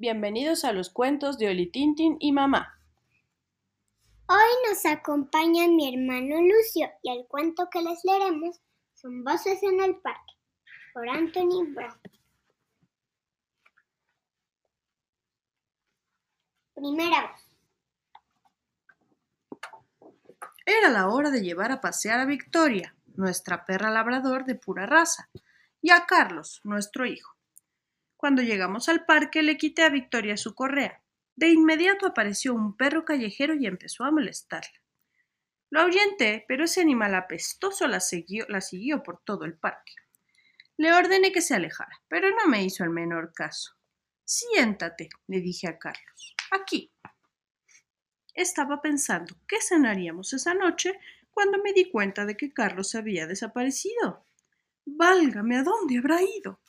Bienvenidos a los cuentos de Oli Tintin y Mamá. Hoy nos acompaña mi hermano Lucio y el cuento que les leeremos son Voces en el Parque, por Anthony Brown. Primera voz. Era la hora de llevar a pasear a Victoria, nuestra perra labrador de pura raza, y a Carlos, nuestro hijo. Cuando llegamos al parque le quité a Victoria su correa. De inmediato apareció un perro callejero y empezó a molestarla. Lo ahuyenté, pero ese animal apestoso la siguió, por todo el parque. Le ordené que se alejara, pero no me hizo el menor caso. Siéntate, le dije a Carlos. Aquí. Estaba pensando qué cenaríamos esa noche cuando me di cuenta de que Carlos había desaparecido. Válgame, ¿a dónde habrá ido?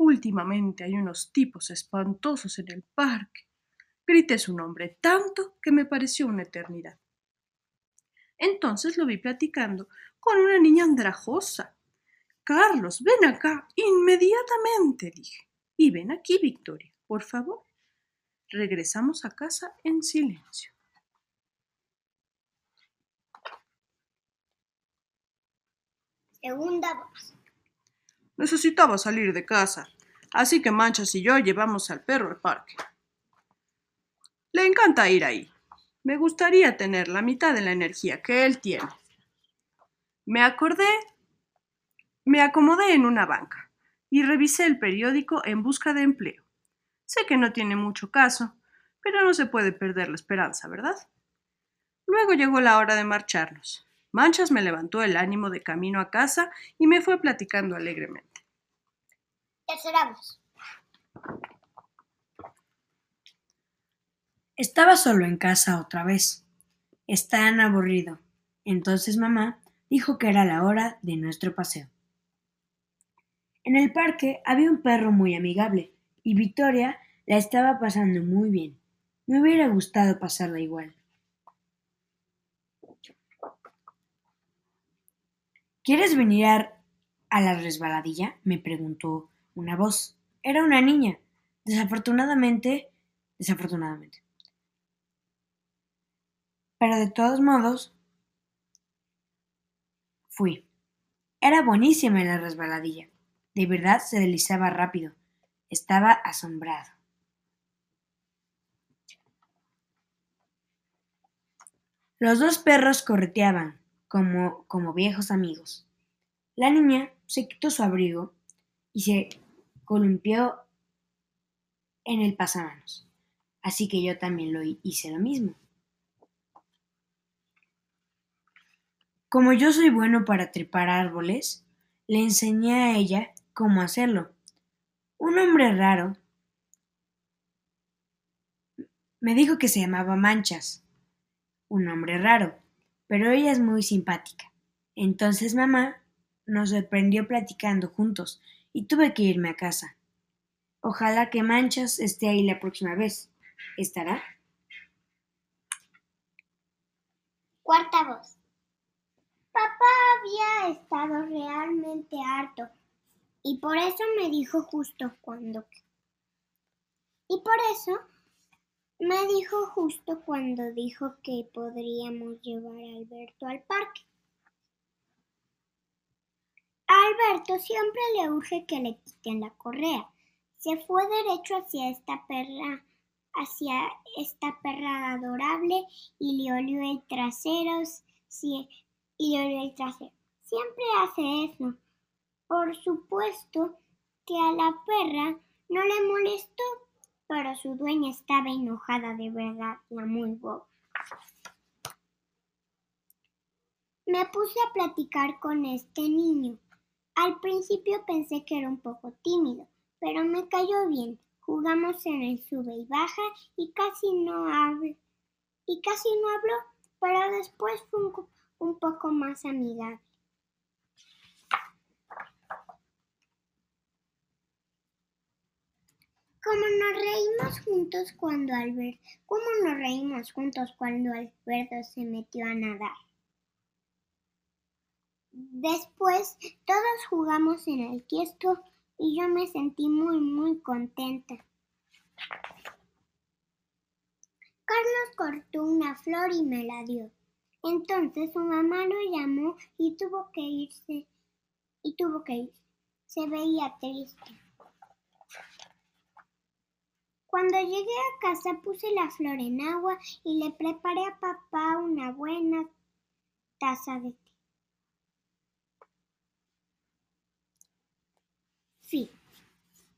Últimamente hay unos tipos espantosos en el parque. Grité su nombre tanto que me pareció una eternidad. Entonces lo vi platicando con una niña andrajosa. Carlos, ven acá, inmediatamente, dije. Y ven aquí, Victoria, por favor. Regresamos a casa en silencio. Segunda voz. Necesitaba salir de casa, así que Manchas y yo llevamos al perro al parque. Le encanta ir ahí. Me gustaría tener la mitad de la energía que él tiene. Me acordé, me acomodé en una banca y revisé el periódico en busca de empleo. Sé que no tiene mucho caso, pero no se puede perder la esperanza, ¿verdad? Luego llegó la hora de marcharnos. Manchas me levantó el ánimo de camino a casa y me fue platicando alegremente. Tercera voz. Estaba solo en casa otra vez. Es aburrido. Entonces mamá dijo que era la hora de nuestro paseo. En el parque había un perro muy amigable y Victoria la estaba pasando muy bien. Me hubiera gustado pasarla igual. ¿Quieres venir a la resbaladilla? me preguntó una voz. Era una niña. Desafortunadamente, desafortunadamente. Pero de todos modos, fui. Era buenísima en la resbaladilla. De verdad se deslizaba rápido. Estaba asombrado. Los dos perros correteaban, como, como viejos amigos. La niña se quitó su abrigo y se columpió en el pasamanos. Así que yo también lo hice lo mismo. Como yo soy bueno para trepar árboles, le enseñé a ella cómo hacerlo. Un hombre raro me dijo que se llamaba Manchas. Un hombre raro, pero ella es muy simpática. Entonces mamá nos sorprendió platicando juntos y tuve que irme a casa. Ojalá que Manchas esté ahí la próxima vez. ¿Estará? Cuarta voz. Papá había estado realmente harto y por eso me dijo justo cuando y por eso me dijo justo cuando dijo que podríamos llevar a Alberto al parque. A Alberto siempre le urge que le quiten la correa. Se fue derecho hacia esta perra, hacia esta perra adorable y le olió el trasero, y le olió el trasero. Siempre hace eso. Por supuesto que a la perra no le molestó, pero su dueña estaba enojada de verdad, la muy boba. Me puse a platicar con este niño. Al principio pensé que era un poco tímido, pero me cayó bien. Jugamos en el sube y baja y casi no habló, y casi no habló, pero después fue un, poco más amigable. Como nos reímos juntos cuando Alberto, como nos reímos juntos cuando Alberto se metió a nadar. Después todos jugamos en el kiosco y yo me sentí muy muy contenta. Carlos cortó una flor y me la dio. Entonces su mamá lo llamó y tuvo que irse. Y tuvo que irse. Se veía triste. Cuando llegué a casa puse la flor en agua y le preparé a papá una buena taza de té. feet.